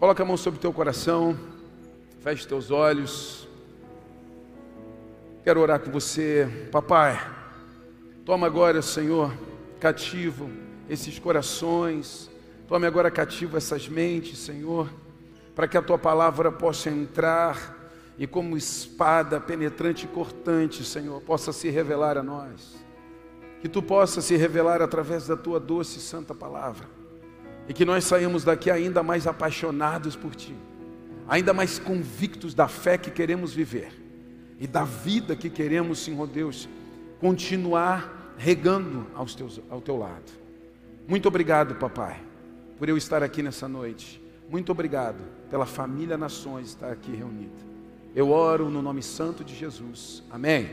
Coloca a mão sobre o teu coração, feche teus olhos. Quero orar com você, papai. Toma agora, Senhor, cativo esses corações. Tome agora cativo essas mentes, Senhor, para que a tua palavra possa entrar e, como espada penetrante e cortante, Senhor, possa se revelar a nós. Que tu possa se revelar através da tua doce e santa palavra e que nós saímos daqui ainda mais apaixonados por Ti, ainda mais convictos da fé que queremos viver e da vida que queremos, Senhor Deus, continuar regando aos teus, ao Teu lado. Muito obrigado, Papai, por eu estar aqui nessa noite. Muito obrigado pela família Nações estar aqui reunida. Eu oro no nome santo de Jesus. Amém.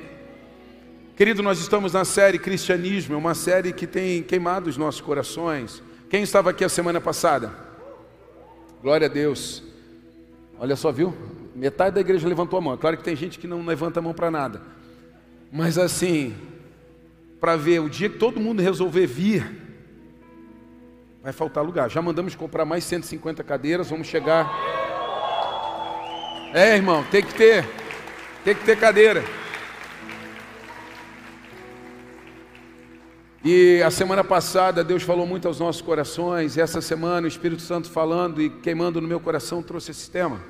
Querido, nós estamos na série Cristianismo, é uma série que tem queimado os nossos corações quem estava aqui a semana passada? Glória a Deus. Olha só, viu? Metade da igreja levantou a mão. É claro que tem gente que não levanta a mão para nada. Mas assim, para ver o dia que todo mundo resolver vir, vai faltar lugar. Já mandamos comprar mais 150 cadeiras, vamos chegar. É, irmão, tem que ter. Tem que ter cadeira. E a semana passada Deus falou muito aos nossos corações, e essa semana o Espírito Santo falando e queimando no meu coração trouxe esse tema.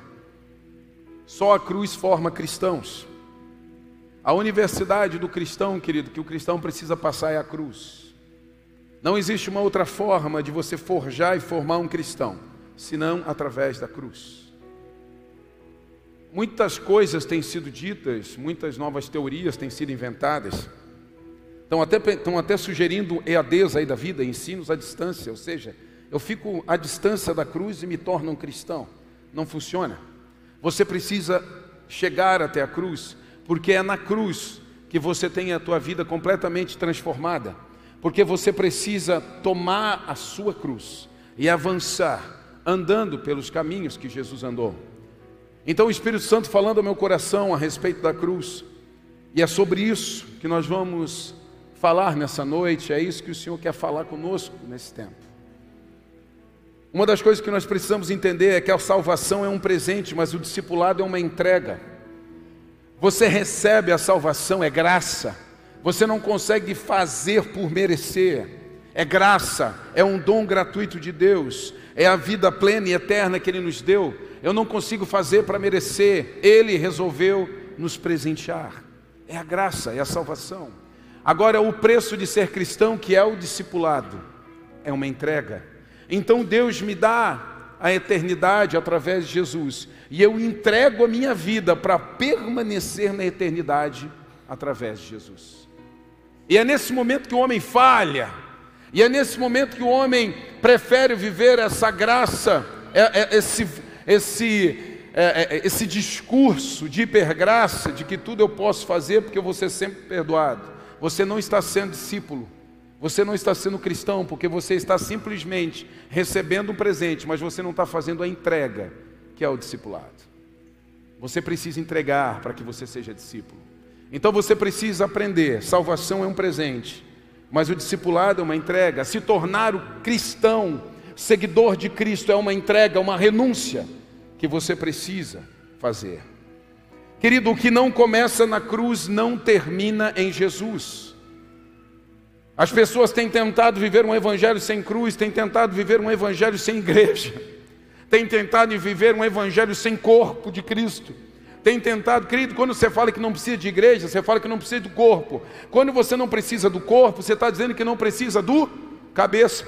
Só a cruz forma cristãos. A universidade do cristão, querido, que o cristão precisa passar é a cruz. Não existe uma outra forma de você forjar e formar um cristão, senão através da cruz. Muitas coisas têm sido ditas, muitas novas teorias têm sido inventadas Estão até, estão até sugerindo EADs aí da vida, ensinos à distância, ou seja, eu fico à distância da cruz e me torno um cristão. Não funciona. Você precisa chegar até a cruz, porque é na cruz que você tem a tua vida completamente transformada. Porque você precisa tomar a sua cruz e avançar andando pelos caminhos que Jesus andou. Então o Espírito Santo falando ao meu coração a respeito da cruz, e é sobre isso que nós vamos falar nessa noite, é isso que o Senhor quer falar conosco nesse tempo. Uma das coisas que nós precisamos entender é que a salvação é um presente, mas o discipulado é uma entrega. Você recebe a salvação, é graça. Você não consegue fazer por merecer. É graça, é um dom gratuito de Deus, é a vida plena e eterna que Ele nos deu. Eu não consigo fazer para merecer, Ele resolveu nos presentear. É a graça, é a salvação. Agora, o preço de ser cristão, que é o discipulado, é uma entrega. Então Deus me dá a eternidade através de Jesus, e eu entrego a minha vida para permanecer na eternidade através de Jesus. E é nesse momento que o homem falha, e é nesse momento que o homem prefere viver essa graça, é, é, esse, esse, é, esse discurso de hipergraça, de que tudo eu posso fazer porque eu vou ser sempre perdoado você não está sendo discípulo, você não está sendo cristão, porque você está simplesmente recebendo um presente, mas você não está fazendo a entrega, que é o discipulado. Você precisa entregar para que você seja discípulo. Então você precisa aprender: salvação é um presente, mas o discipulado é uma entrega. Se tornar o cristão, seguidor de Cristo, é uma entrega, uma renúncia que você precisa fazer. Querido, o que não começa na cruz não termina em Jesus. As pessoas têm tentado viver um evangelho sem cruz, têm tentado viver um evangelho sem igreja, têm tentado viver um evangelho sem corpo de Cristo. Tem tentado, querido, quando você fala que não precisa de igreja, você fala que não precisa do corpo. Quando você não precisa do corpo, você está dizendo que não precisa do cabeça.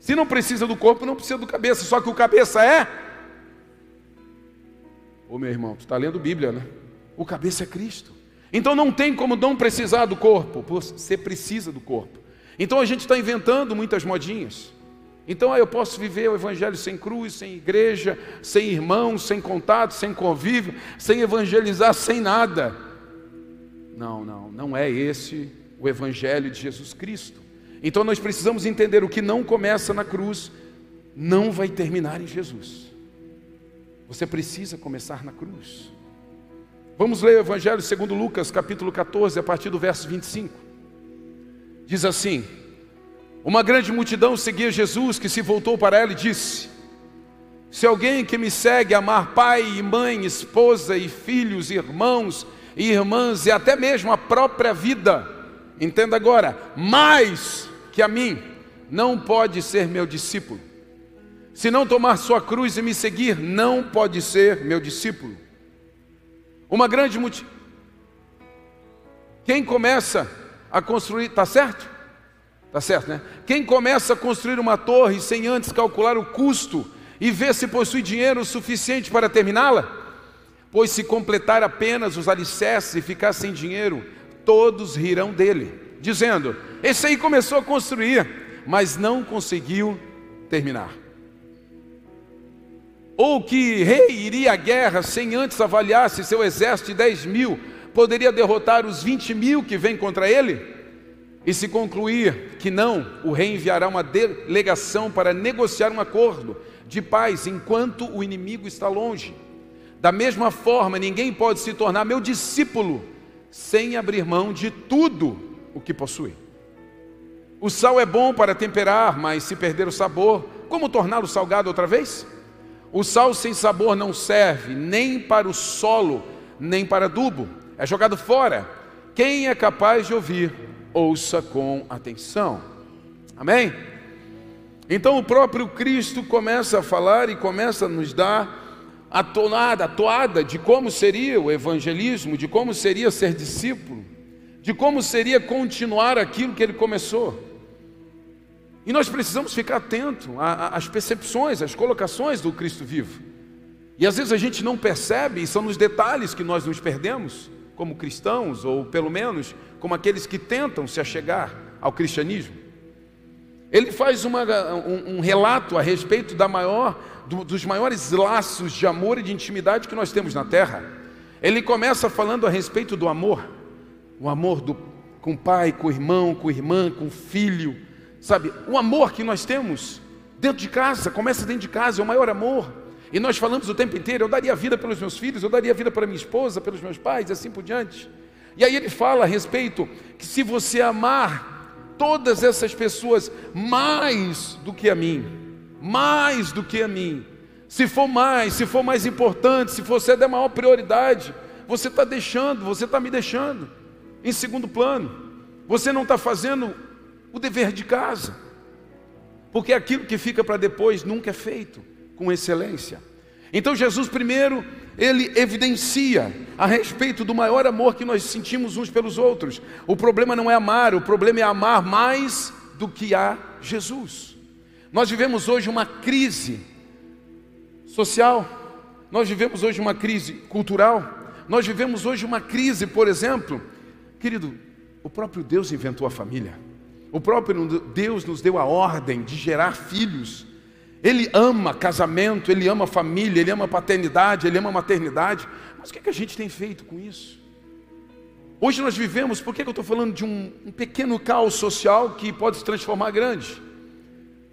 Se não precisa do corpo, não precisa do cabeça. Só que o cabeça é Ô meu irmão, tu está lendo Bíblia, né? O cabeça é Cristo. Então não tem como não precisar do corpo, você precisa do corpo. Então a gente está inventando muitas modinhas. Então eu posso viver o evangelho sem cruz, sem igreja, sem irmãos, sem contato, sem convívio, sem evangelizar, sem nada. Não, não, não é esse o evangelho de Jesus Cristo. Então nós precisamos entender o que não começa na cruz, não vai terminar em Jesus. Você precisa começar na cruz. Vamos ler o Evangelho segundo Lucas, capítulo 14, a partir do verso 25. Diz assim: Uma grande multidão seguia Jesus, que se voltou para ela e disse: Se alguém que me segue amar pai e mãe, esposa e filhos, irmãos e irmãs e até mesmo a própria vida, entenda agora, mais que a mim, não pode ser meu discípulo. Se não tomar sua cruz e me seguir, não pode ser meu discípulo. Uma grande multidão. Quem começa a construir, tá certo? Tá certo, né? Quem começa a construir uma torre sem antes calcular o custo e ver se possui dinheiro suficiente para terminá-la? Pois se completar apenas os alicerces e ficar sem dinheiro, todos rirão dele, dizendo: Esse aí começou a construir, mas não conseguiu terminar. Ou que rei iria à guerra sem antes avaliar se seu exército de 10 mil poderia derrotar os 20 mil que vêm contra ele? E se concluir que não, o rei enviará uma delegação para negociar um acordo de paz enquanto o inimigo está longe. Da mesma forma, ninguém pode se tornar meu discípulo sem abrir mão de tudo o que possui. O sal é bom para temperar, mas se perder o sabor, como torná-lo salgado outra vez? O sal sem sabor não serve nem para o solo, nem para adubo. É jogado fora. Quem é capaz de ouvir, ouça com atenção. Amém? Então o próprio Cristo começa a falar e começa a nos dar a tonada, a toada de como seria o evangelismo, de como seria ser discípulo, de como seria continuar aquilo que ele começou. E nós precisamos ficar atento às percepções, às colocações do Cristo vivo. E às vezes a gente não percebe, e são nos detalhes que nós nos perdemos, como cristãos, ou pelo menos como aqueles que tentam se achegar ao cristianismo. Ele faz uma, um, um, relato a respeito da maior, do, dos maiores laços de amor e de intimidade que nós temos na terra. Ele começa falando a respeito do amor, o amor do, com o pai, com o irmão, com a irmã, com o filho, Sabe, o amor que nós temos dentro de casa, começa dentro de casa, é o maior amor. E nós falamos o tempo inteiro: eu daria vida pelos meus filhos, eu daria vida para minha esposa, pelos meus pais, e assim por diante. E aí ele fala a respeito que se você amar todas essas pessoas mais do que a mim, mais do que a mim, se for mais, se for mais importante, se você é da maior prioridade, você está deixando, você está me deixando em segundo plano. Você não está fazendo o dever de casa. Porque aquilo que fica para depois nunca é feito com excelência. Então Jesus primeiro, ele evidencia a respeito do maior amor que nós sentimos uns pelos outros. O problema não é amar, o problema é amar mais do que a Jesus. Nós vivemos hoje uma crise social, nós vivemos hoje uma crise cultural, nós vivemos hoje uma crise, por exemplo, querido, o próprio Deus inventou a família. O próprio Deus nos deu a ordem de gerar filhos. Ele ama casamento, ele ama família, ele ama paternidade, ele ama maternidade. Mas o que, é que a gente tem feito com isso? Hoje nós vivemos, por que, que eu estou falando de um, um pequeno caos social que pode se transformar grande?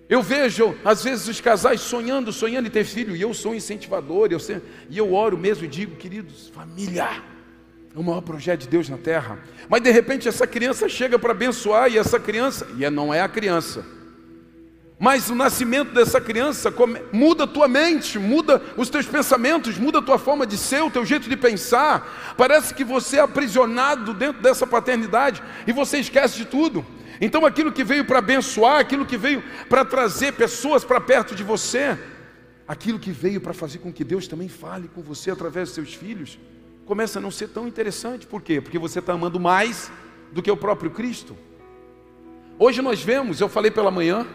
Eu vejo, às vezes, os casais sonhando, sonhando em ter filho, e eu sou incentivador, eu e eu oro mesmo e digo, queridos, família, é o maior projeto de Deus na terra. Mas de repente essa criança chega para abençoar e essa criança, e é, não é a criança. Mas o nascimento dessa criança muda a tua mente, muda os teus pensamentos, muda a tua forma de ser, o teu jeito de pensar. Parece que você é aprisionado dentro dessa paternidade e você esquece de tudo. Então aquilo que veio para abençoar, aquilo que veio para trazer pessoas para perto de você, aquilo que veio para fazer com que Deus também fale com você através dos seus filhos, começa a não ser tão interessante. Por quê? Porque você está amando mais do que o próprio Cristo. Hoje nós vemos, eu falei pela manhã,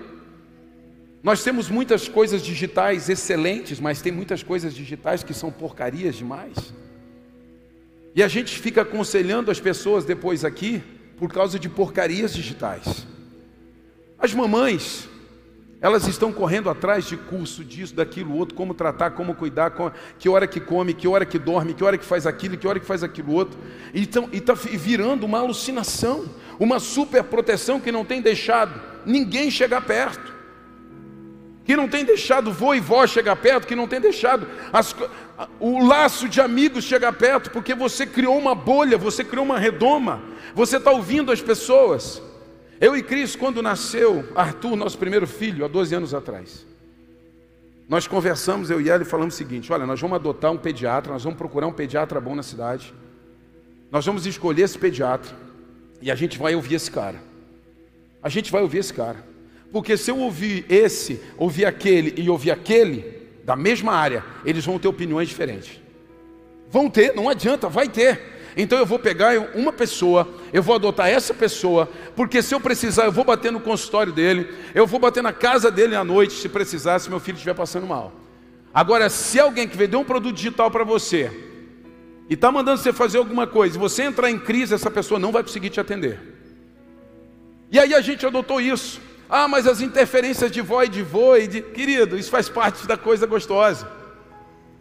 nós temos muitas coisas digitais excelentes, mas tem muitas coisas digitais que são porcarias demais. E a gente fica aconselhando as pessoas depois aqui por causa de porcarias digitais. As mamães, elas estão correndo atrás de curso disso, daquilo, outro, como tratar, como cuidar, que hora que come, que hora que dorme, que hora que faz aquilo, que hora que faz aquilo outro. E está virando uma alucinação, uma super proteção que não tem deixado ninguém chegar perto. Que não tem deixado vô e vó chegar perto, que não tem deixado as, o laço de amigos chegar perto, porque você criou uma bolha, você criou uma redoma, você está ouvindo as pessoas. Eu e Cris, quando nasceu Arthur, nosso primeiro filho, há 12 anos atrás, nós conversamos, eu e ela, e falamos o seguinte: olha, nós vamos adotar um pediatra, nós vamos procurar um pediatra bom na cidade, nós vamos escolher esse pediatra, e a gente vai ouvir esse cara. A gente vai ouvir esse cara. Porque se eu ouvir esse, ouvir aquele e ouvir aquele, da mesma área, eles vão ter opiniões diferentes. Vão ter, não adianta, vai ter. Então eu vou pegar uma pessoa, eu vou adotar essa pessoa, porque se eu precisar, eu vou bater no consultório dele, eu vou bater na casa dele à noite, se precisar, se meu filho estiver passando mal. Agora, se alguém que vendeu um produto digital para você e está mandando você fazer alguma coisa, e você entrar em crise, essa pessoa não vai conseguir te atender. E aí a gente adotou isso. Ah, mas as interferências de vó e de de. Querido, isso faz parte da coisa gostosa.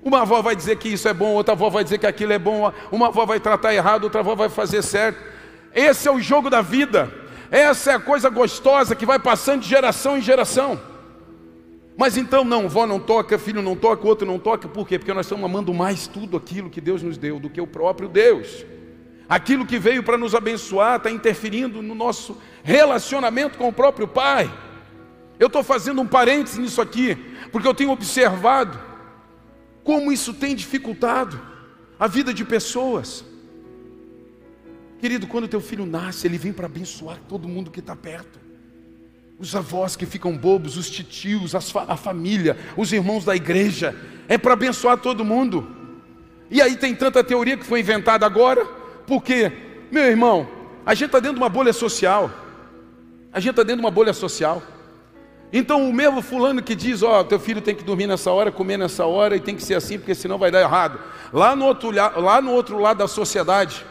Uma avó vai dizer que isso é bom, outra avó vai dizer que aquilo é bom, uma avó vai tratar errado, outra avó vai fazer certo. Esse é o jogo da vida. Essa é a coisa gostosa que vai passando de geração em geração. Mas então não, vó não toca, filho não toca, outro não toca, por quê? Porque nós estamos amando mais tudo aquilo que Deus nos deu do que o próprio Deus. Aquilo que veio para nos abençoar está interferindo no nosso relacionamento com o próprio Pai. Eu estou fazendo um parênteses nisso aqui, porque eu tenho observado como isso tem dificultado a vida de pessoas. Querido, quando teu filho nasce, ele vem para abençoar todo mundo que está perto. Os avós que ficam bobos, os titios, a família, os irmãos da igreja, é para abençoar todo mundo. E aí tem tanta teoria que foi inventada agora, porque, meu irmão, a gente está dentro de uma bolha social. A gente está dentro de uma bolha social. Então o mesmo fulano que diz, ó, oh, teu filho tem que dormir nessa hora, comer nessa hora e tem que ser assim, porque senão vai dar errado. Lá no outro, lá no outro lado da sociedade,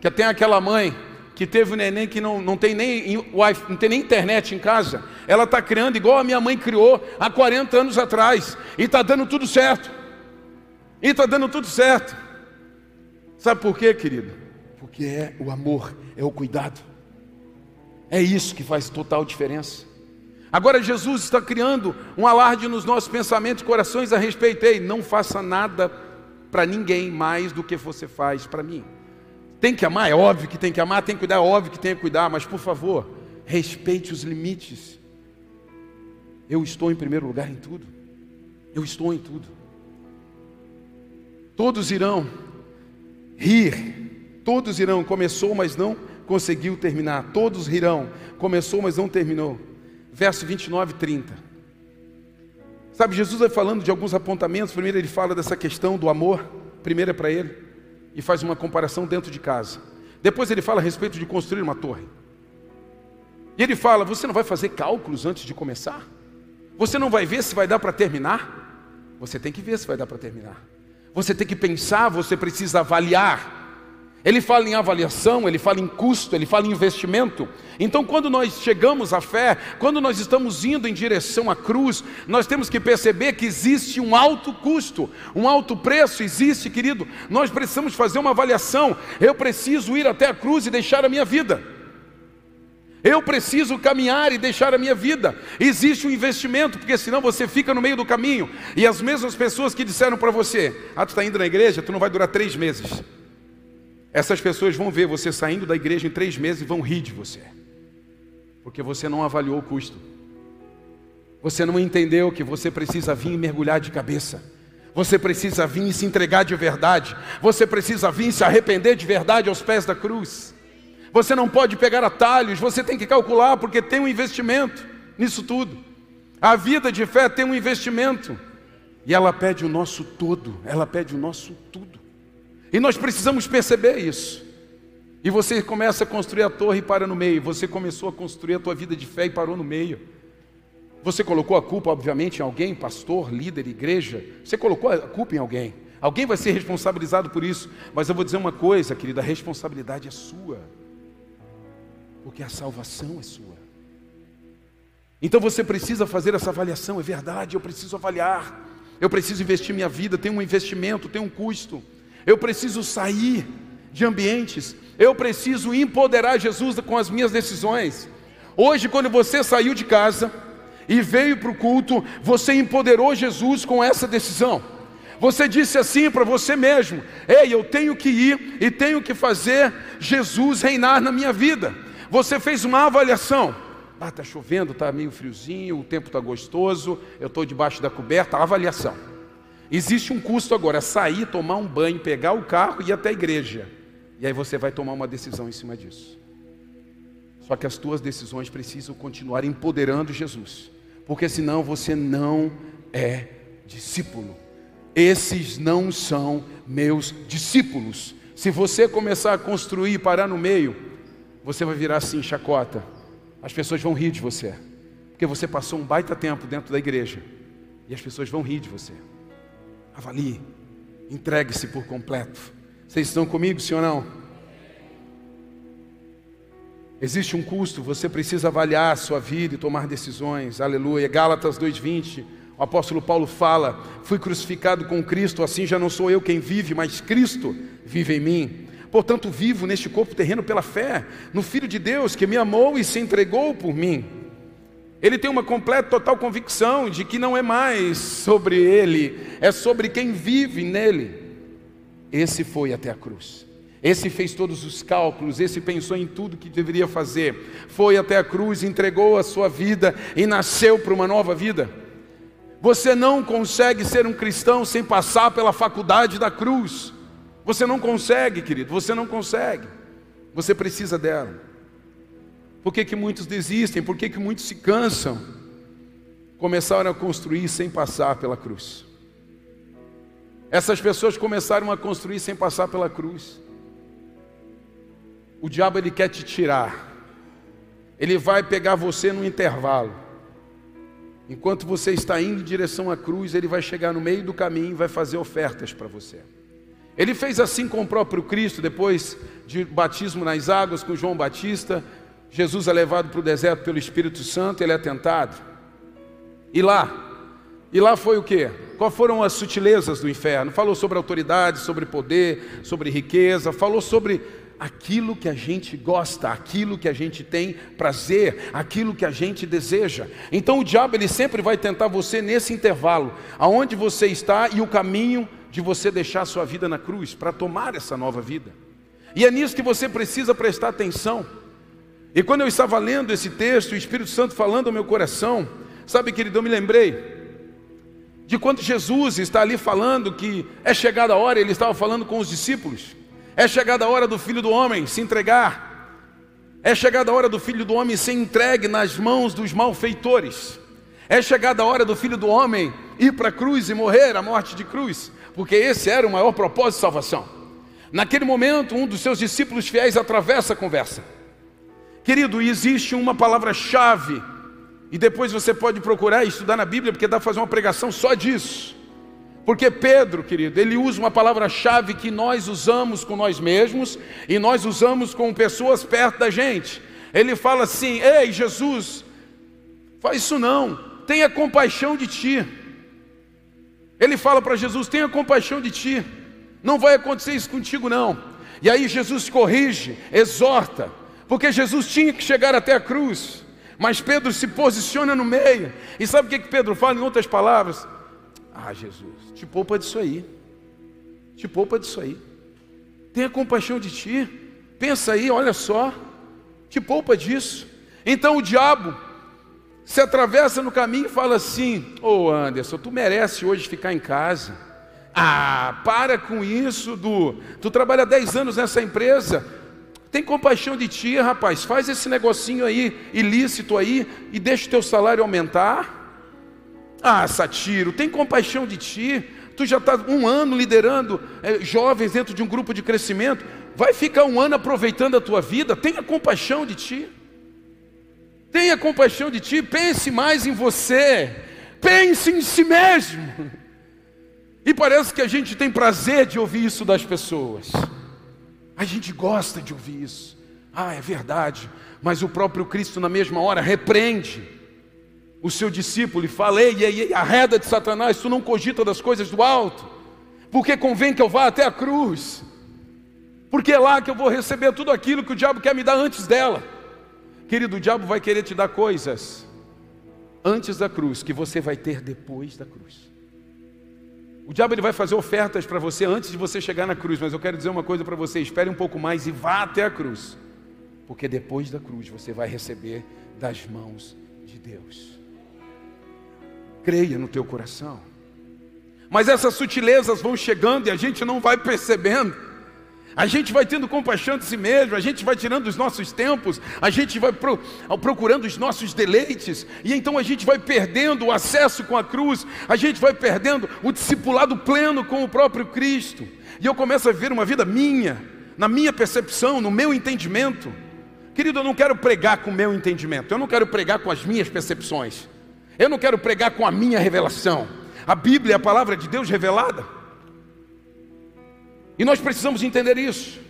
que tem aquela mãe que teve um neném que não, não tem nem não tem nem internet em casa, ela está criando igual a minha mãe criou há 40 anos atrás, e está dando tudo certo. E está dando tudo certo. Sabe por quê, querido? Porque é o amor, é o cuidado. É isso que faz total diferença. Agora Jesus está criando um alarde nos nossos pensamentos e corações a respeito. Ei, não faça nada para ninguém mais do que você faz para mim. Tem que amar, é óbvio que tem que amar, tem que cuidar, é óbvio que tem que cuidar, mas por favor, respeite os limites. Eu estou em primeiro lugar em tudo. Eu estou em tudo. Todos irão rir, todos irão. Começou, mas não conseguiu terminar. Todos rirão. Começou, mas não terminou verso 29 e 30. Sabe, Jesus vai falando de alguns apontamentos. Primeiro, ele fala dessa questão do amor, primeiro é para ele, e faz uma comparação dentro de casa. Depois, ele fala a respeito de construir uma torre. E ele fala: Você não vai fazer cálculos antes de começar? Você não vai ver se vai dar para terminar? Você tem que ver se vai dar para terminar. Você tem que pensar, você precisa avaliar. Ele fala em avaliação, ele fala em custo, ele fala em investimento. Então, quando nós chegamos à fé, quando nós estamos indo em direção à cruz, nós temos que perceber que existe um alto custo, um alto preço existe, querido. Nós precisamos fazer uma avaliação. Eu preciso ir até a cruz e deixar a minha vida. Eu preciso caminhar e deixar a minha vida. Existe um investimento, porque senão você fica no meio do caminho. E as mesmas pessoas que disseram para você: Ah, tu está indo na igreja, tu não vai durar três meses. Essas pessoas vão ver você saindo da igreja em três meses e vão rir de você, porque você não avaliou o custo, você não entendeu que você precisa vir e mergulhar de cabeça, você precisa vir e se entregar de verdade, você precisa vir e se arrepender de verdade aos pés da cruz. Você não pode pegar atalhos, você tem que calcular, porque tem um investimento nisso tudo. A vida de fé tem um investimento, e ela pede o nosso todo, ela pede o nosso tudo. E nós precisamos perceber isso. E você começa a construir a torre e para no meio. Você começou a construir a tua vida de fé e parou no meio. Você colocou a culpa, obviamente, em alguém, pastor, líder, igreja. Você colocou a culpa em alguém. Alguém vai ser responsabilizado por isso. Mas eu vou dizer uma coisa, querida: a responsabilidade é sua. Porque a salvação é sua. Então você precisa fazer essa avaliação. É verdade, eu preciso avaliar. Eu preciso investir minha vida. Tem um investimento, tem um custo eu preciso sair de ambientes, eu preciso empoderar Jesus com as minhas decisões. Hoje, quando você saiu de casa e veio para o culto, você empoderou Jesus com essa decisão. Você disse assim para você mesmo: Ei, eu tenho que ir e tenho que fazer Jesus reinar na minha vida. Você fez uma avaliação. Ah, está chovendo, está meio friozinho, o tempo está gostoso, eu estou debaixo da coberta, avaliação. Existe um custo agora, sair, tomar um banho, pegar o carro e ir até a igreja. E aí você vai tomar uma decisão em cima disso. Só que as tuas decisões precisam continuar empoderando Jesus, porque senão você não é discípulo. Esses não são meus discípulos. Se você começar a construir e parar no meio, você vai virar assim, chacota. As pessoas vão rir de você, porque você passou um baita tempo dentro da igreja e as pessoas vão rir de você. Avalie, entregue-se por completo. Vocês estão comigo, sim ou não? Existe um custo, você precisa avaliar a sua vida e tomar decisões. Aleluia. Gálatas 2:20. O apóstolo Paulo fala: "Fui crucificado com Cristo, assim já não sou eu quem vive, mas Cristo vive em mim. Portanto, vivo neste corpo terreno pela fé, no Filho de Deus que me amou e se entregou por mim. Ele tem uma completa, total convicção de que não é mais sobre ele, é sobre quem vive nele. Esse foi até a cruz. Esse fez todos os cálculos, esse pensou em tudo que deveria fazer. Foi até a cruz, entregou a sua vida e nasceu para uma nova vida. Você não consegue ser um cristão sem passar pela faculdade da cruz. Você não consegue, querido, você não consegue. Você precisa dela. Por que, que muitos desistem? Por que, que muitos se cansam? Começaram a construir sem passar pela cruz. Essas pessoas começaram a construir sem passar pela cruz. O diabo ele quer te tirar. Ele vai pegar você no intervalo. Enquanto você está indo em direção à cruz, ele vai chegar no meio do caminho e vai fazer ofertas para você. Ele fez assim com o próprio Cristo, depois de batismo nas águas com João Batista. Jesus é levado para o deserto pelo Espírito Santo, ele é tentado. E lá, e lá foi o que? Quais foram as sutilezas do inferno? Falou sobre autoridade, sobre poder, sobre riqueza, falou sobre aquilo que a gente gosta, aquilo que a gente tem prazer, aquilo que a gente deseja. Então o diabo ele sempre vai tentar você nesse intervalo, aonde você está e o caminho de você deixar sua vida na cruz para tomar essa nova vida. E é nisso que você precisa prestar atenção. E quando eu estava lendo esse texto, o Espírito Santo falando ao meu coração, sabe, querido, eu me lembrei de quando Jesus está ali falando que é chegada a hora, ele estava falando com os discípulos, é chegada a hora do filho do homem se entregar, é chegada a hora do filho do homem ser entregue nas mãos dos malfeitores, é chegada a hora do filho do homem ir para a cruz e morrer a morte de cruz porque esse era o maior propósito de salvação. Naquele momento, um dos seus discípulos fiéis atravessa a conversa. Querido, existe uma palavra-chave, e depois você pode procurar e estudar na Bíblia, porque dá para fazer uma pregação só disso. Porque Pedro, querido, ele usa uma palavra-chave que nós usamos com nós mesmos e nós usamos com pessoas perto da gente. Ele fala assim: Ei, Jesus, faz isso não, tenha compaixão de ti. Ele fala para Jesus: tenha compaixão de ti, não vai acontecer isso contigo, não. E aí Jesus corrige, exorta, porque Jesus tinha que chegar até a cruz, mas Pedro se posiciona no meio. E sabe o que, que Pedro fala em outras palavras? Ah, Jesus, te poupa disso aí, te poupa disso aí, tenha compaixão de ti, pensa aí, olha só, te poupa disso. Então o diabo se atravessa no caminho e fala assim: Ô oh Anderson, tu merece hoje ficar em casa. Ah, para com isso, Du. Tu trabalha 10 anos nessa empresa. Tem compaixão de ti, rapaz. Faz esse negocinho aí, ilícito aí, e deixa o teu salário aumentar. Ah, Satiro, tem compaixão de ti. Tu já está um ano liderando é, jovens dentro de um grupo de crescimento. Vai ficar um ano aproveitando a tua vida. Tenha compaixão de ti. Tenha compaixão de ti, pense mais em você, pense em si mesmo. E parece que a gente tem prazer de ouvir isso das pessoas. A gente gosta de ouvir isso. Ah, é verdade. Mas o próprio Cristo, na mesma hora, repreende o seu discípulo e fala: Ei, ei, ei, arreda de Satanás, tu não cogita das coisas do alto, porque convém que eu vá até a cruz, porque é lá que eu vou receber tudo aquilo que o diabo quer me dar antes dela. Querido, o diabo vai querer te dar coisas antes da cruz que você vai ter depois da cruz. O diabo ele vai fazer ofertas para você antes de você chegar na cruz, mas eu quero dizer uma coisa para você: espere um pouco mais e vá até a cruz, porque depois da cruz você vai receber das mãos de Deus. Creia no teu coração. Mas essas sutilezas vão chegando e a gente não vai percebendo. A gente vai tendo compaixão de si mesmo, a gente vai tirando os nossos tempos, a gente vai pro, procurando os nossos deleites, e então a gente vai perdendo o acesso com a cruz, a gente vai perdendo o discipulado pleno com o próprio Cristo. E eu começo a ver uma vida minha, na minha percepção, no meu entendimento. Querido, eu não quero pregar com o meu entendimento, eu não quero pregar com as minhas percepções, eu não quero pregar com a minha revelação. A Bíblia é a palavra de Deus revelada. E nós precisamos entender isso.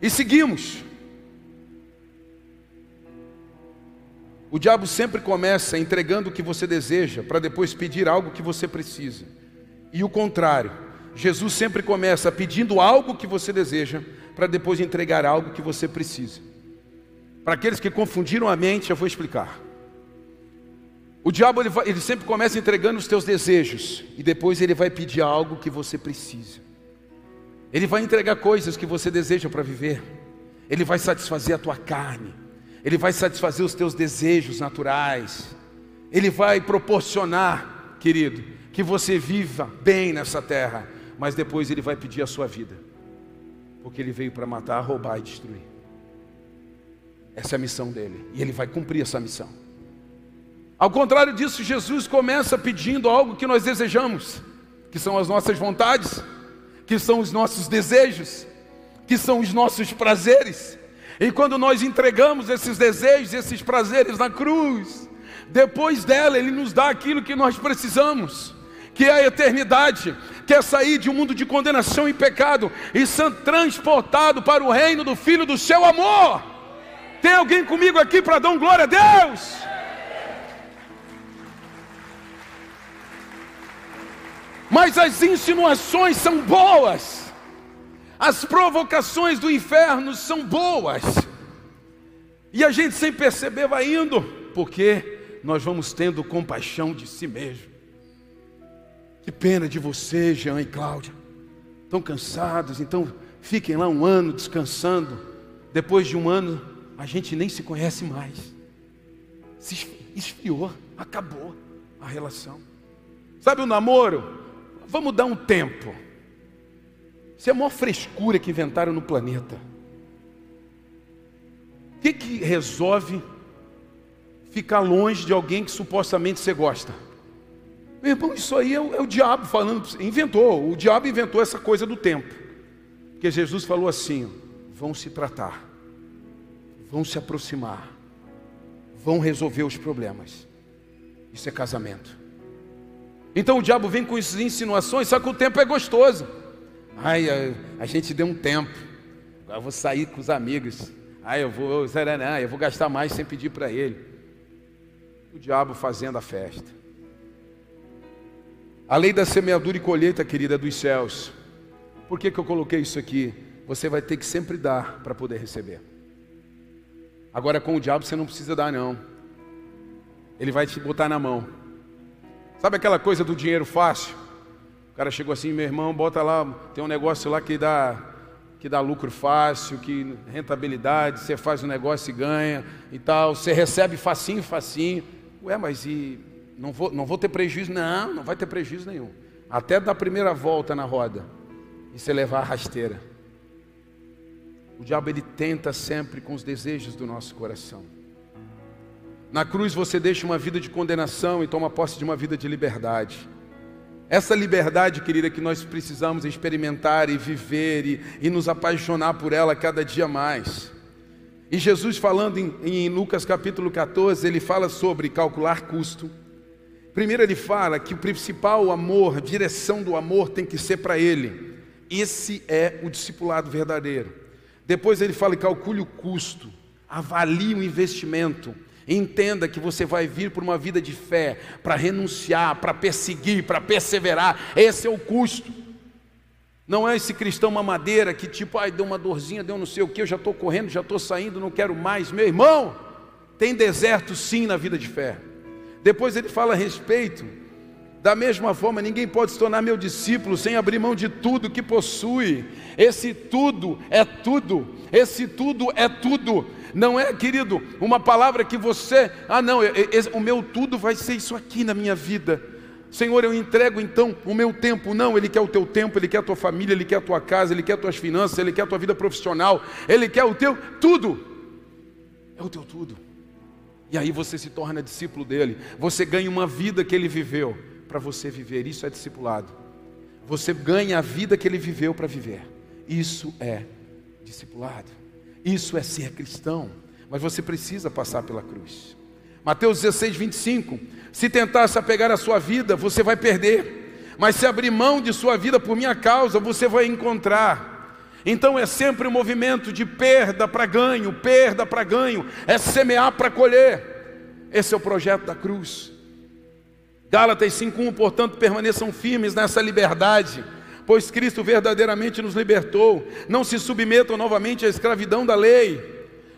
E seguimos. O diabo sempre começa entregando o que você deseja, para depois pedir algo que você precisa. E o contrário, Jesus sempre começa pedindo algo que você deseja, para depois entregar algo que você precisa. Para aqueles que confundiram a mente, eu vou explicar. O diabo ele, vai, ele sempre começa entregando os teus desejos, e depois ele vai pedir algo que você precisa. Ele vai entregar coisas que você deseja para viver. Ele vai satisfazer a tua carne. Ele vai satisfazer os teus desejos naturais. Ele vai proporcionar, querido, que você viva bem nessa terra, mas depois ele vai pedir a sua vida. Porque ele veio para matar, roubar e destruir. Essa é a missão dele, e ele vai cumprir essa missão. Ao contrário disso, Jesus começa pedindo algo que nós desejamos, que são as nossas vontades que são os nossos desejos, que são os nossos prazeres. E quando nós entregamos esses desejos, esses prazeres na cruz, depois dela Ele nos dá aquilo que nós precisamos, que é a eternidade, que é sair de um mundo de condenação e pecado e ser transportado para o reino do Filho do seu amor. Tem alguém comigo aqui para dar um glória a Deus? Mas as insinuações são boas, as provocações do inferno são boas, e a gente sem perceber vai indo, porque nós vamos tendo compaixão de si mesmo. Que pena de você, Jean e Cláudia, estão cansados, então fiquem lá um ano descansando. Depois de um ano, a gente nem se conhece mais. Se esfriou, acabou a relação. Sabe o namoro? Vamos dar um tempo. Isso é a maior frescura que inventaram no planeta. O que, que resolve ficar longe de alguém que supostamente você gosta? Meu irmão, isso aí é o, é o diabo falando, inventou, o diabo inventou essa coisa do tempo. Porque Jesus falou assim: vão se tratar, vão se aproximar, vão resolver os problemas. Isso é casamento. Então o diabo vem com essas insinuações, só que o tempo é gostoso. Ai, a, a gente deu um tempo. Agora eu vou sair com os amigos. Ai, eu vou, eu vou gastar mais sem pedir para ele. O diabo fazendo a festa. A lei da semeadura e colheita, querida, dos céus. Por que, que eu coloquei isso aqui? Você vai ter que sempre dar para poder receber. Agora com o diabo você não precisa dar, não. Ele vai te botar na mão. Sabe aquela coisa do dinheiro fácil? O cara chegou assim, meu irmão, bota lá, tem um negócio lá que dá que dá lucro fácil, que rentabilidade, você faz um negócio e ganha e tal, você recebe facinho, facinho. Ué, mas e não vou, não vou ter prejuízo? Não, não vai ter prejuízo nenhum. Até da primeira volta na roda e você levar a rasteira. O diabo ele tenta sempre com os desejos do nosso coração. Na cruz você deixa uma vida de condenação e toma posse de uma vida de liberdade. Essa liberdade, querida, que nós precisamos experimentar e viver e, e nos apaixonar por ela cada dia mais. E Jesus, falando em, em Lucas capítulo 14, ele fala sobre calcular custo. Primeiro, ele fala que o principal amor, direção do amor tem que ser para Ele. Esse é o discipulado verdadeiro. Depois, ele fala: calcule o custo, avalie o investimento Entenda que você vai vir por uma vida de fé, para renunciar, para perseguir, para perseverar. Esse é o custo. Não é esse cristão mamadeira que tipo, ai, deu uma dorzinha, deu não sei o que, eu já estou correndo, já estou saindo, não quero mais. Meu irmão, tem deserto sim na vida de fé. Depois ele fala a respeito Da mesma forma, ninguém pode se tornar meu discípulo sem abrir mão de tudo que possui. Esse tudo é tudo. Esse tudo é tudo. Não é, querido, uma palavra que você, ah, não, o meu tudo vai ser isso aqui na minha vida. Senhor, eu entrego então o meu tempo. Não, Ele quer o teu tempo, Ele quer a tua família, Ele quer a tua casa, Ele quer as tuas finanças, Ele quer a tua vida profissional, Ele quer o teu tudo. É o teu tudo. E aí você se torna discípulo dele. Você ganha uma vida que ele viveu para você viver. Isso é discipulado. Você ganha a vida que ele viveu para viver. Isso é discipulado. Isso é ser cristão. Mas você precisa passar pela cruz. Mateus 16, 25. Se tentar se apegar à sua vida, você vai perder. Mas se abrir mão de sua vida por minha causa, você vai encontrar. Então é sempre um movimento de perda para ganho, perda para ganho, é semear para colher. Esse é o projeto da cruz. Gálatas 5:1, portanto, permaneçam firmes nessa liberdade, pois Cristo verdadeiramente nos libertou. Não se submetam novamente à escravidão da lei.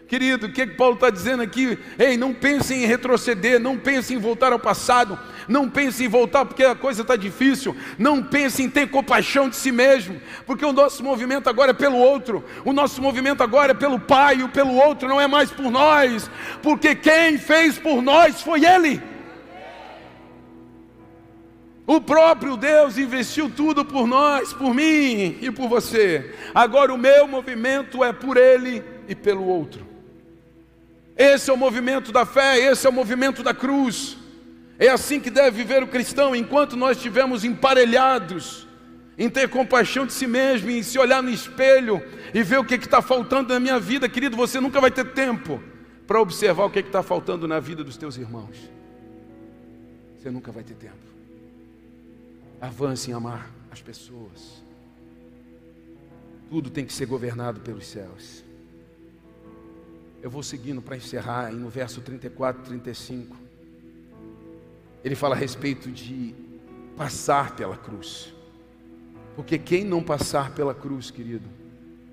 Querido, o que, que Paulo está dizendo aqui? Ei, não pense em retroceder, não pense em voltar ao passado, não pense em voltar porque a coisa está difícil, não pense em ter compaixão de si mesmo, porque o nosso movimento agora é pelo outro, o nosso movimento agora é pelo Pai, e pelo outro não é mais por nós, porque quem fez por nós foi Ele. O próprio Deus investiu tudo por nós, por mim e por você. Agora o meu movimento é por Ele e pelo outro. Esse é o movimento da fé, esse é o movimento da cruz. É assim que deve viver o cristão, enquanto nós estivermos emparelhados em ter compaixão de si mesmo, em se olhar no espelho e ver o que está faltando na minha vida, querido, você nunca vai ter tempo para observar o que está faltando na vida dos teus irmãos. Você nunca vai ter tempo. Avance em amar as pessoas. Tudo tem que ser governado pelos céus. Eu vou seguindo para encerrar, e no verso 34, 35. Ele fala a respeito de passar pela cruz. Porque quem não passar pela cruz, querido,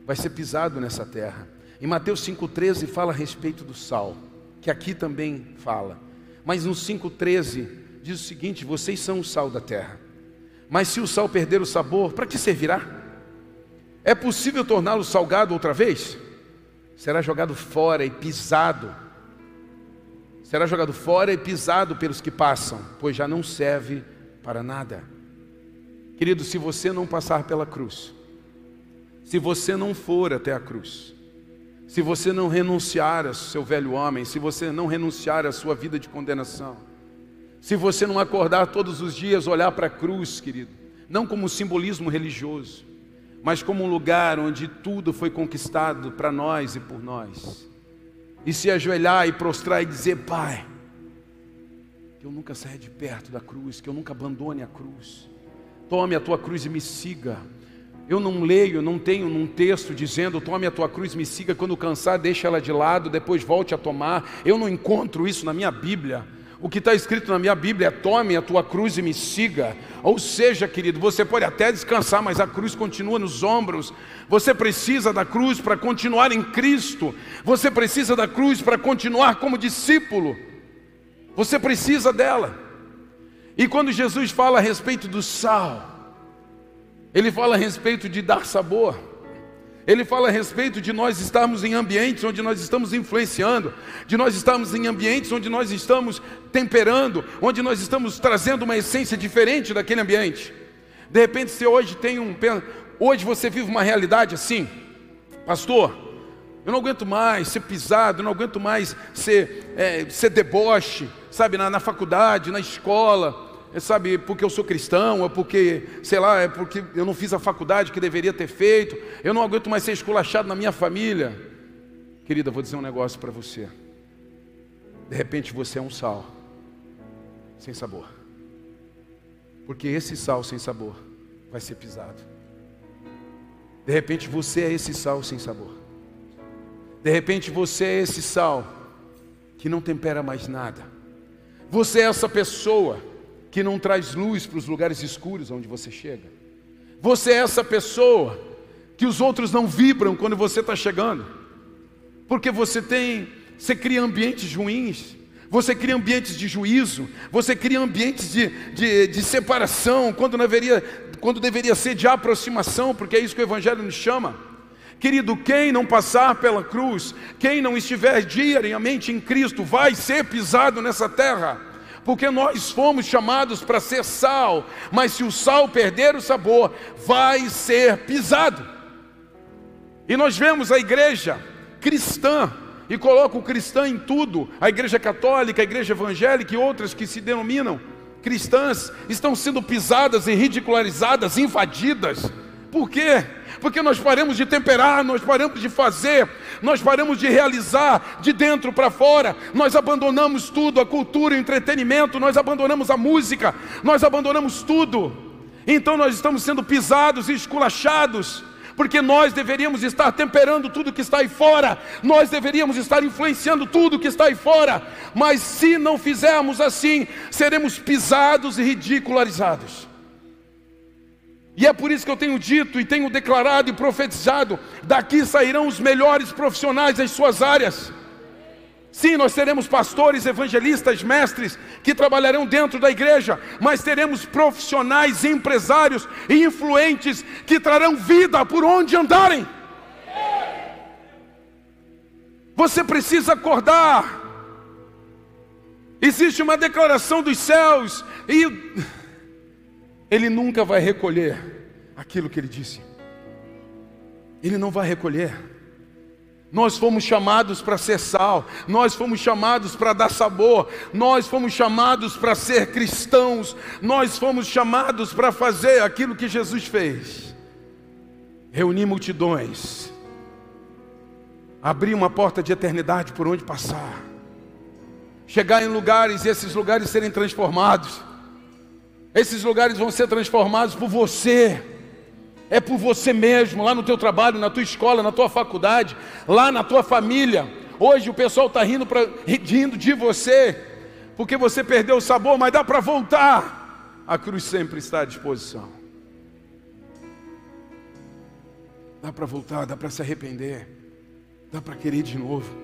vai ser pisado nessa terra. Em Mateus 5,13 fala a respeito do sal, que aqui também fala. Mas no 5,13 diz o seguinte: vocês são o sal da terra. Mas se o sal perder o sabor, para que servirá? É possível torná-lo salgado outra vez? Será jogado fora e pisado. Será jogado fora e pisado pelos que passam, pois já não serve para nada. Querido, se você não passar pela cruz, se você não for até a cruz, se você não renunciar ao seu velho homem, se você não renunciar à sua vida de condenação, se você não acordar todos os dias, olhar para a cruz, querido, não como um simbolismo religioso, mas como um lugar onde tudo foi conquistado para nós e por nós, e se ajoelhar e prostrar e dizer: Pai, que eu nunca saia de perto da cruz, que eu nunca abandone a cruz, tome a tua cruz e me siga. Eu não leio, não tenho um texto dizendo tome a tua cruz, me siga, quando cansar, deixa ela de lado, depois volte a tomar. Eu não encontro isso na minha Bíblia. O que está escrito na minha Bíblia é: tome a tua cruz e me siga. Ou seja, querido, você pode até descansar, mas a cruz continua nos ombros. Você precisa da cruz para continuar em Cristo. Você precisa da cruz para continuar como discípulo. Você precisa dela. E quando Jesus fala a respeito do sal, ele fala a respeito de dar sabor. Ele fala a respeito de nós estarmos em ambientes onde nós estamos influenciando, de nós estarmos em ambientes onde nós estamos temperando, onde nós estamos trazendo uma essência diferente daquele ambiente. De repente, se hoje tem um. Hoje você vive uma realidade assim, pastor, eu não aguento mais ser pisado, eu não aguento mais ser, é, ser deboche, sabe, na, na faculdade, na escola sabe, porque eu sou cristão, ou porque, sei lá, é porque eu não fiz a faculdade que deveria ter feito, eu não aguento mais ser esculachado na minha família. Querida, vou dizer um negócio para você. De repente você é um sal sem sabor. Porque esse sal sem sabor vai ser pisado. De repente você é esse sal sem sabor. De repente você é esse sal que não tempera mais nada. Você é essa pessoa que não traz luz para os lugares escuros onde você chega. Você é essa pessoa que os outros não vibram quando você está chegando, porque você tem, você cria ambientes ruins, Você cria ambientes de juízo, você cria ambientes de, de, de separação, quando deveria, quando deveria ser de aproximação, porque é isso que o Evangelho nos chama. Querido, quem não passar pela cruz, quem não estiver diariamente em Cristo, vai ser pisado nessa terra, porque nós fomos chamados para ser sal, mas se o sal perder o sabor, vai ser pisado. E nós vemos a igreja cristã, e coloca o cristão em tudo, a igreja católica, a igreja evangélica e outras que se denominam cristãs, estão sendo pisadas e ridicularizadas, invadidas. Por quê? Porque nós paramos de temperar, nós paramos de fazer, nós paramos de realizar de dentro para fora, nós abandonamos tudo, a cultura, o entretenimento, nós abandonamos a música, nós abandonamos tudo. Então nós estamos sendo pisados e esculachados porque nós deveríamos estar temperando tudo que está aí fora, nós deveríamos estar influenciando tudo que está aí fora, mas se não fizermos assim, seremos pisados e ridicularizados. E é por isso que eu tenho dito e tenho declarado e profetizado: daqui sairão os melhores profissionais em suas áreas. Sim, nós teremos pastores, evangelistas, mestres que trabalharão dentro da igreja, mas teremos profissionais, empresários e influentes que trarão vida por onde andarem. Você precisa acordar. Existe uma declaração dos céus e ele nunca vai recolher aquilo que ele disse. Ele não vai recolher. Nós fomos chamados para ser sal, nós fomos chamados para dar sabor, nós fomos chamados para ser cristãos, nós fomos chamados para fazer aquilo que Jesus fez reunir multidões, abrir uma porta de eternidade por onde passar, chegar em lugares e esses lugares serem transformados. Esses lugares vão ser transformados por você é por você mesmo, lá no teu trabalho, na tua escola, na tua faculdade, lá na tua família. Hoje o pessoal está rindo, rindo de você, porque você perdeu o sabor, mas dá para voltar. A cruz sempre está à disposição. Dá para voltar, dá para se arrepender, dá para querer de novo.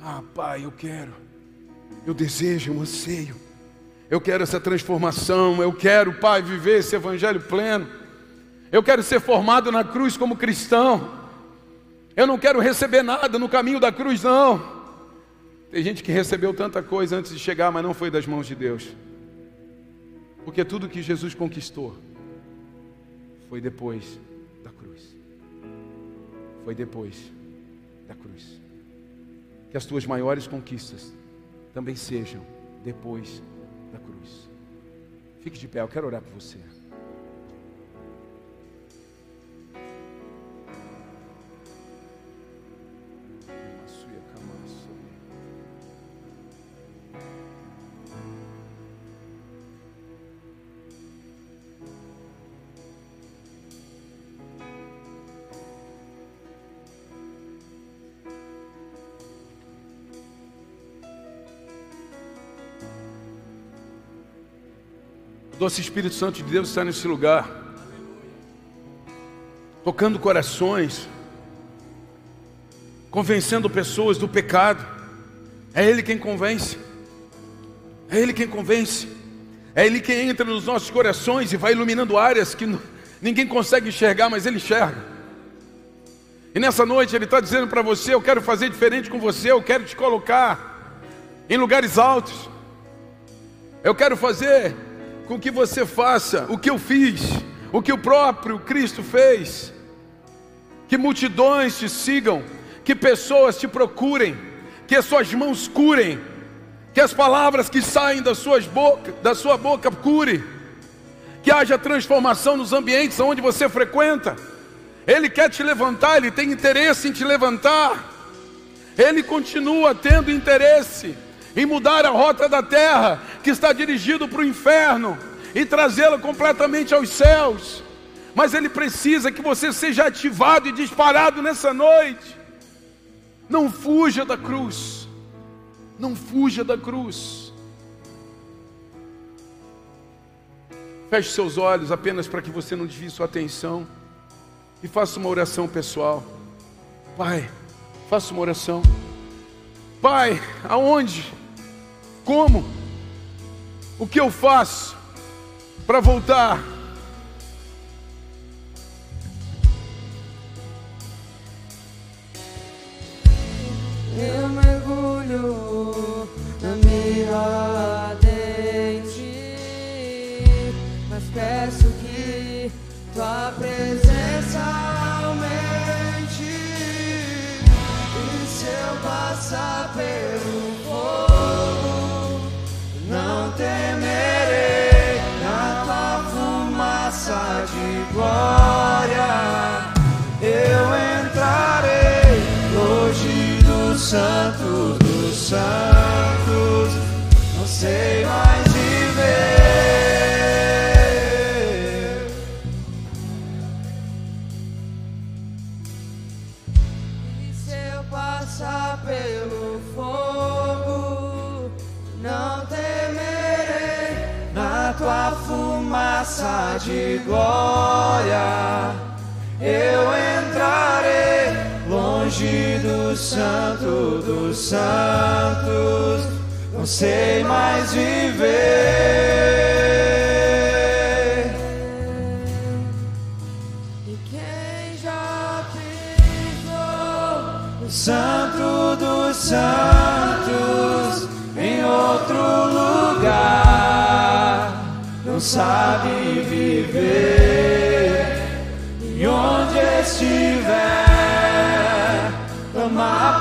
Ah, Pai, eu quero, eu desejo, eu anseio, eu quero essa transformação, eu quero, Pai, viver esse evangelho pleno. Eu quero ser formado na cruz como cristão. Eu não quero receber nada no caminho da cruz, não. Tem gente que recebeu tanta coisa antes de chegar, mas não foi das mãos de Deus. Porque tudo que Jesus conquistou foi depois da cruz. Foi depois da cruz. Que as tuas maiores conquistas também sejam depois. Fique de pé, eu quero orar por você. Doce Espírito Santo de Deus está nesse lugar, tocando corações, convencendo pessoas do pecado. É Ele quem convence, é Ele quem convence, é Ele quem entra nos nossos corações e vai iluminando áreas que ninguém consegue enxergar, mas Ele enxerga. E nessa noite Ele está dizendo para você: Eu quero fazer diferente com você, eu quero te colocar em lugares altos, eu quero fazer com que você faça o que eu fiz, o que o próprio Cristo fez. Que multidões te sigam, que pessoas te procurem, que as suas mãos curem, que as palavras que saem suas boca, da sua boca cure, que haja transformação nos ambientes onde você frequenta. Ele quer te levantar, ele tem interesse em te levantar. Ele continua tendo interesse em mudar a rota da terra que está dirigido para o inferno e trazê-la completamente aos céus. Mas ele precisa que você seja ativado e disparado nessa noite. Não fuja da cruz. Não fuja da cruz. Feche seus olhos apenas para que você não desvie sua atenção. E faça uma oração pessoal. Pai, faça uma oração. Pai, aonde Como? O que eu faço para voltar? Eu mergulho na mirada em mas peço que tua presença aumente. E se eu santos, não sei mais viver. E se eu passar pelo fogo, não temerei na tua fumaça de glória. Eu entrarei do santo dos santos, não sei mais viver. E quem já pisou no santo dos santos em outro lugar não sabe viver. E onde estiver,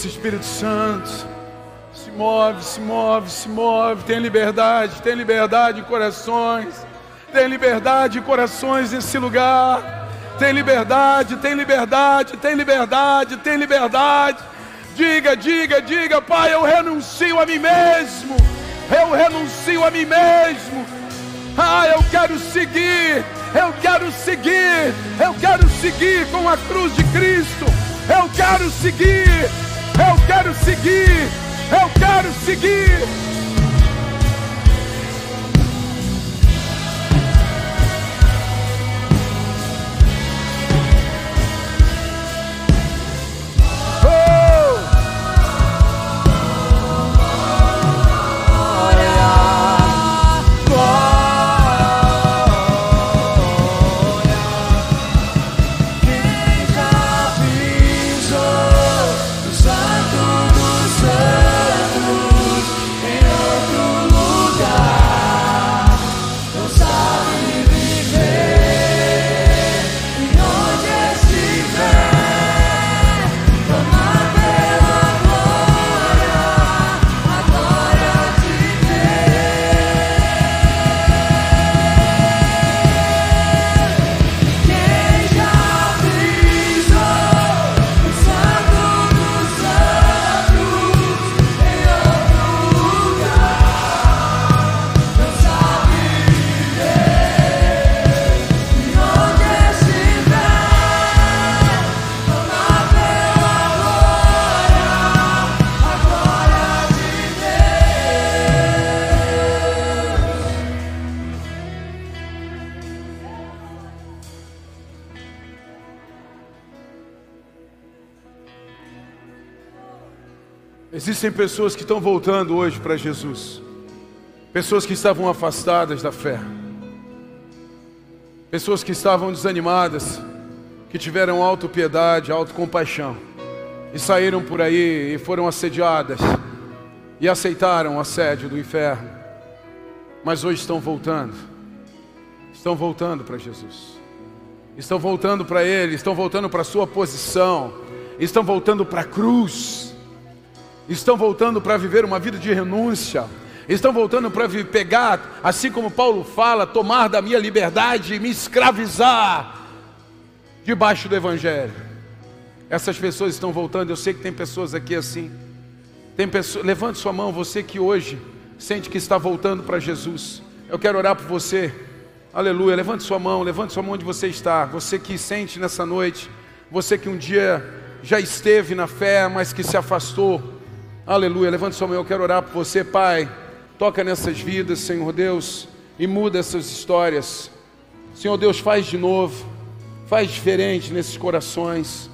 doce Espírito Santo, se move, se move, se move, tem liberdade, tem liberdade em corações, tem liberdade em corações nesse lugar, tem liberdade, tem liberdade, tem liberdade, tem liberdade. Diga, diga, diga, Pai, eu renuncio a mim mesmo, eu renuncio a mim mesmo. Ah, eu quero seguir, eu quero seguir, eu quero seguir com a cruz de Cristo. Eu quero seguir, eu quero seguir, eu quero seguir. Existem pessoas que estão voltando hoje para Jesus, pessoas que estavam afastadas da fé. Pessoas que estavam desanimadas, que tiveram autopiedade, autocompaixão. E saíram por aí e foram assediadas. E aceitaram o assédio do inferno, mas hoje estão voltando, estão voltando para Jesus, estão voltando para Ele, estão voltando para a sua posição, estão voltando para a cruz, estão voltando para viver uma vida de renúncia, estão voltando para pegar, assim como Paulo fala, tomar da minha liberdade e me escravizar debaixo do Evangelho. Essas pessoas estão voltando, eu sei que tem pessoas aqui assim. Tem pessoas, levante sua mão, você que hoje sente que está voltando para Jesus. Eu quero orar por você. Aleluia. Levante sua mão, levante sua mão onde você está. Você que sente nessa noite, você que um dia já esteve na fé, mas que se afastou. Aleluia. Levante sua mão, eu quero orar por você, Pai. Toca nessas vidas, Senhor Deus, e muda essas histórias. Senhor Deus, faz de novo. Faz diferente nesses corações.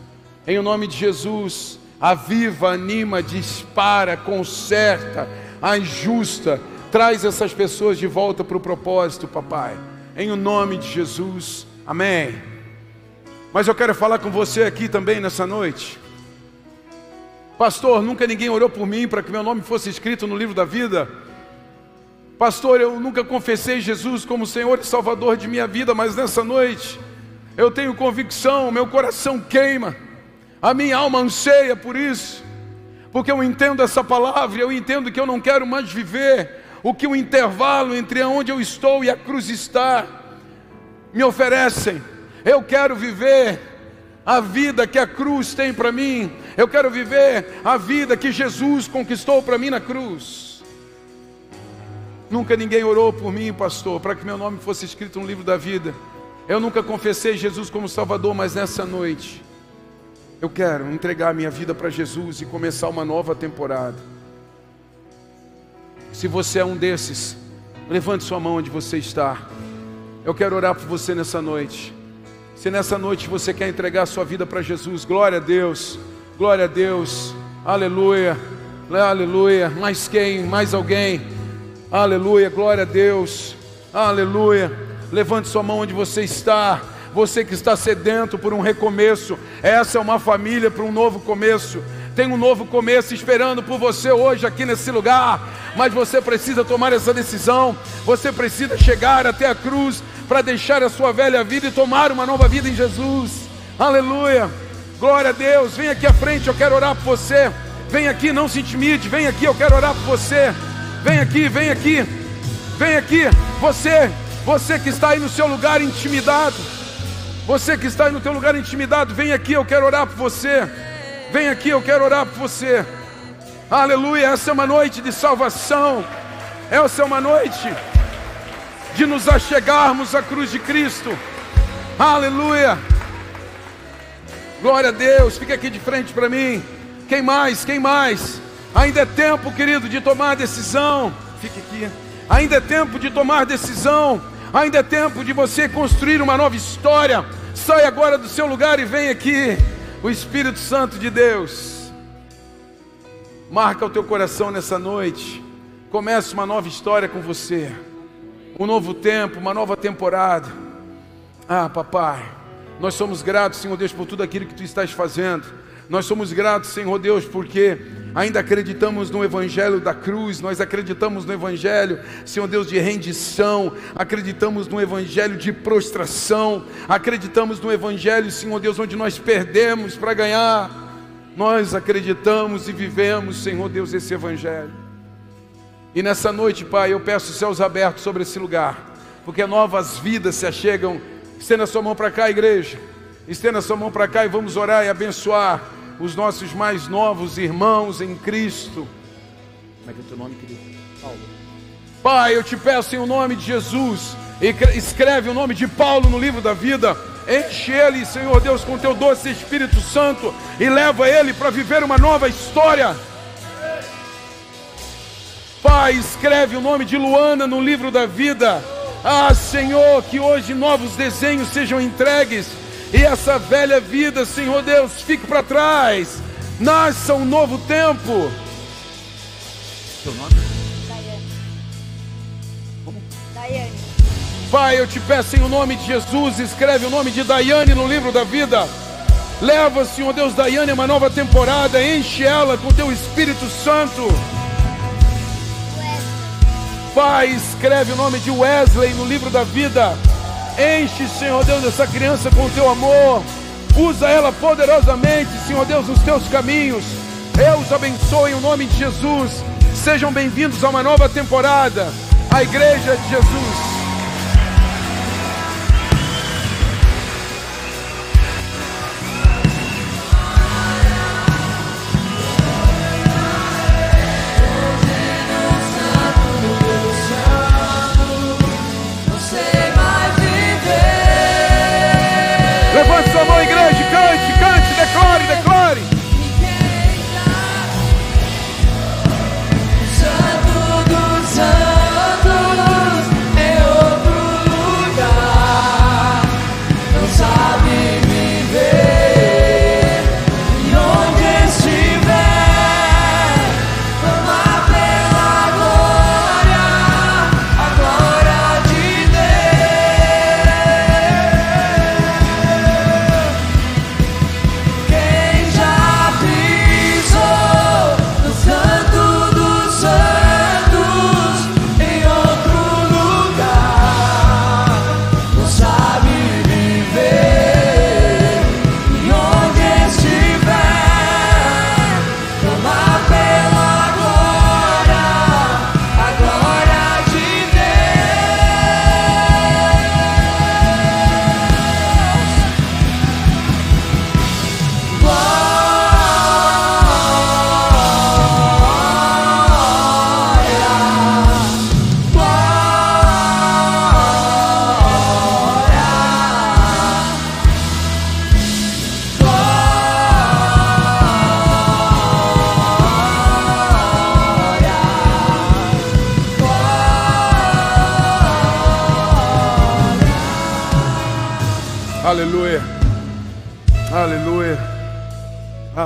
Em nome de Jesus, aviva, anima, dispara, conserta, ajusta, traz essas pessoas de volta para o propósito, papai. Em o nome de Jesus, amém. Mas eu quero falar com você aqui também nessa noite. Pastor, nunca ninguém orou por mim para que meu nome fosse escrito no livro da vida. Pastor, eu nunca confessei Jesus como Senhor e Salvador de minha vida, mas nessa noite eu tenho convicção, meu coração queima, a minha alma anseia por isso, porque eu entendo essa palavra, eu entendo que eu não quero mais viver o que o intervalo entre onde eu estou e a cruz está me oferecem. Eu quero viver a vida que a cruz tem para mim, eu quero viver a vida que Jesus conquistou para mim na cruz. Nunca ninguém orou por mim, pastor, para que meu nome fosse escrito no livro da vida. Eu nunca confessei Jesus como Salvador, mas nessa noite eu quero entregar minha vida para Jesus e começar uma nova temporada. Se você é um desses, levante sua mão onde você está. Eu quero orar por você nessa noite. Se nessa noite você quer entregar sua vida para Jesus, glória a Deus, glória a Deus, aleluia, aleluia. Mais quem? Mais alguém? Aleluia, glória a Deus, aleluia. Levante sua mão onde você está. Você que está sedento por um recomeço, essa é uma família para um novo começo. Tem um novo começo esperando por você hoje aqui nesse lugar, mas você precisa tomar essa decisão. Você precisa chegar até a cruz para deixar a sua velha vida e tomar uma nova vida em Jesus. Aleluia. Glória a Deus. Vem aqui à frente, eu quero orar por você. Vem aqui, não se intimide. Vem aqui, eu quero orar por você. Vem aqui, vem aqui. Vem aqui. Você, você que está aí no seu lugar intimidado. Você que está aí no teu lugar intimidado, vem aqui, eu quero orar por você. Vem aqui, eu quero orar por você. Aleluia, essa é uma noite de salvação. Essa é uma noite de nos achegarmos à cruz de Cristo. Aleluia. Glória a Deus. Fica aqui de frente para mim. Quem mais? Quem mais? Ainda é tempo, querido, de tomar decisão. Fique aqui. Ainda é tempo de tomar decisão. Ainda é tempo de você construir uma nova história. Sai agora do seu lugar e vem aqui. O Espírito Santo de Deus. Marca o teu coração nessa noite. Começa uma nova história com você. Um novo tempo, uma nova temporada. Ah, papai, nós somos gratos, Senhor Deus, por tudo aquilo que tu estás fazendo. Nós somos gratos, Senhor Deus, porque ainda acreditamos no Evangelho da cruz, nós acreditamos no Evangelho, Senhor Deus, de rendição, acreditamos no Evangelho de prostração, acreditamos no Evangelho, Senhor Deus, onde nós perdemos para ganhar. Nós acreditamos e vivemos, Senhor Deus, esse Evangelho. E nessa noite, Pai, eu peço céus abertos sobre esse lugar, porque novas vidas se achegam. Estenda sua mão para cá, igreja. Estenda sua mão para cá e vamos orar e abençoar os nossos mais novos irmãos em Cristo. Como é que é o teu nome, querido? Paulo. Pai, eu te peço em o nome de Jesus, escreve o nome de Paulo no livro da vida. Enche ele, Senhor Deus, com teu doce Espírito Santo e leva ele para viver uma nova história. Pai, escreve o nome de Luana no livro da vida. Ah, Senhor, que hoje novos desenhos sejam entregues e essa velha vida, Senhor Deus, fique para trás. Nasça um novo tempo. Seu nome? Daiane. Como? Daiane. Pai, eu te peço em o nome de Jesus, escreve o nome de Daiane no livro da vida. Leva, Senhor Deus, Daiane a uma nova temporada, enche ela com teu Espírito Santo. Pai, escreve o nome de Wesley no livro da vida. Enche, Senhor Deus, essa criança com o teu amor. Usa ela poderosamente, Senhor Deus, nos teus caminhos. Eu os abençoo em o nome de Jesus. Sejam bem-vindos a uma nova temporada. A Igreja de Jesus.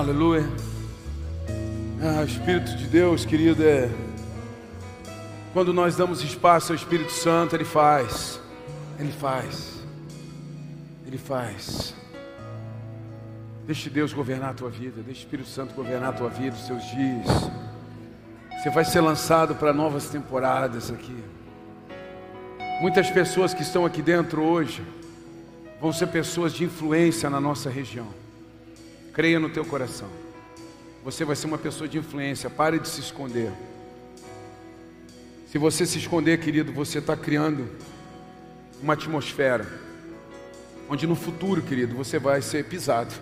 Aleluia. Ah, Espírito de Deus, querido, é. Quando nós damos espaço ao Espírito Santo, Ele faz. Ele faz. Ele faz. Deixe Deus governar a tua vida. Deixe o Espírito Santo governar a tua vida, os seus dias. Você vai ser lançado para novas temporadas aqui. Muitas pessoas que estão aqui dentro hoje vão ser pessoas de influência na nossa região. Creia no teu coração. Você vai ser uma pessoa de influência. Pare de se esconder. Se você se esconder, querido, você está criando uma atmosfera onde no futuro, querido, você vai ser pisado.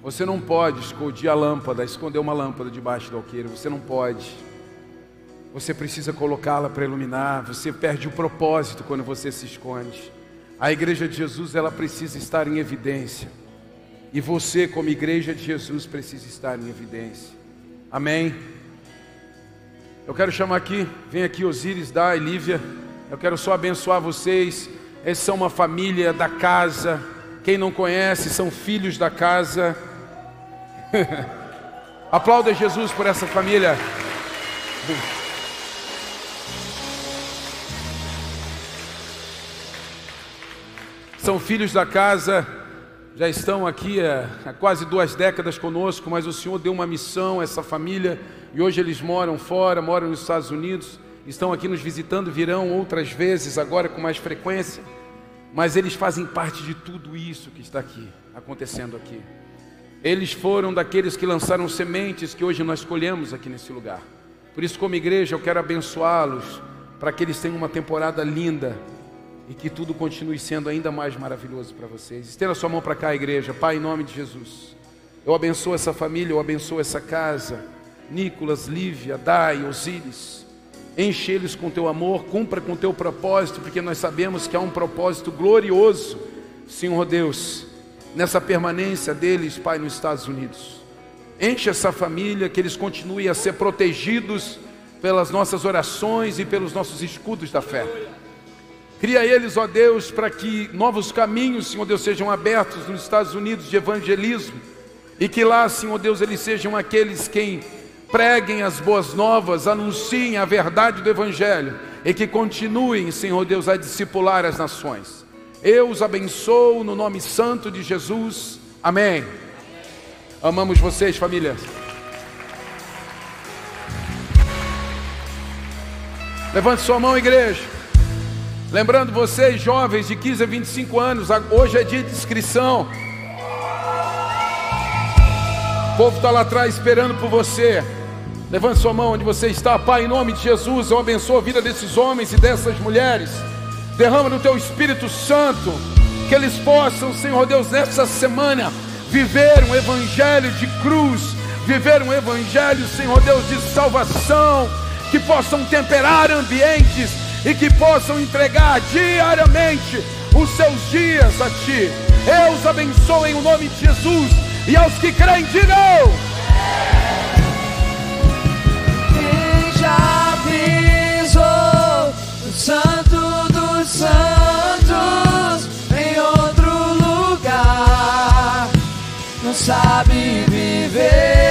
Você não pode esconder a lâmpada, esconder uma lâmpada debaixo do alqueire. Você não pode. Você precisa colocá-la para iluminar. Você perde o propósito quando você se esconde. A igreja de Jesus, ela precisa estar em evidência. E você, como igreja de Jesus, precisa estar em evidência. Amém? Eu quero chamar aqui, vem aqui Osíris, Dai, Lívia. Eu quero só abençoar vocês. Eles são uma família da casa. Quem não conhece, são filhos da casa. Aplauda Jesus por essa família. São filhos da casa, já estão aqui há, há quase duas décadas conosco, mas o Senhor deu uma missão a essa família e hoje eles moram fora, moram nos Estados Unidos, estão aqui nos visitando, virão outras vezes, agora com mais frequência, mas eles fazem parte de tudo isso que está aqui, acontecendo aqui. Eles foram daqueles que lançaram sementes que hoje nós colhemos aqui nesse lugar. Por isso, como igreja, eu quero abençoá-los para que eles tenham uma temporada linda e que tudo continue sendo ainda mais maravilhoso para vocês. Estenda sua mão para cá, igreja. Pai, em nome de Jesus. Eu abençoo essa família, eu abençoo essa casa. Nicolas, Lívia, Dai, Osíris. Enche eles com teu amor, cumpra com teu propósito, porque nós sabemos que há um propósito glorioso, Senhor Deus, nessa permanência deles, Pai, nos Estados Unidos. Enche essa família, que eles continuem a ser protegidos pelas nossas orações e pelos nossos escudos da fé. Cria eles, ó Deus, para que novos caminhos, Senhor Deus, sejam abertos nos Estados Unidos de evangelismo e que lá, Senhor Deus, eles sejam aqueles quem preguem as boas novas, anunciem a verdade do Evangelho e que continuem, Senhor Deus, a discipular as nações. Eu os abençoo no nome santo de Jesus. Amém. Amamos vocês, família. Levante sua mão, igreja. Lembrando vocês, jovens de 15 a 25 anos, hoje é dia de inscrição. O povo está lá atrás esperando por você. Levante sua mão onde você está, Pai, em nome de Jesus. Eu abençoo a vida desses homens e dessas mulheres. Derrama no teu Espírito Santo, que eles possam, Senhor Deus, nessa semana, viver um evangelho de cruz, viver um evangelho, Senhor Deus, de salvação que possam temperar ambientes e que possam entregar diariamente os seus dias a Ti. Eu os abençoo em o nome de Jesus e aos que creem, digam. Quem já pisou no Santo dos Santos em outro lugar não sabe viver.